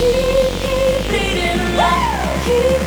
Keep, keep bleeding. Keep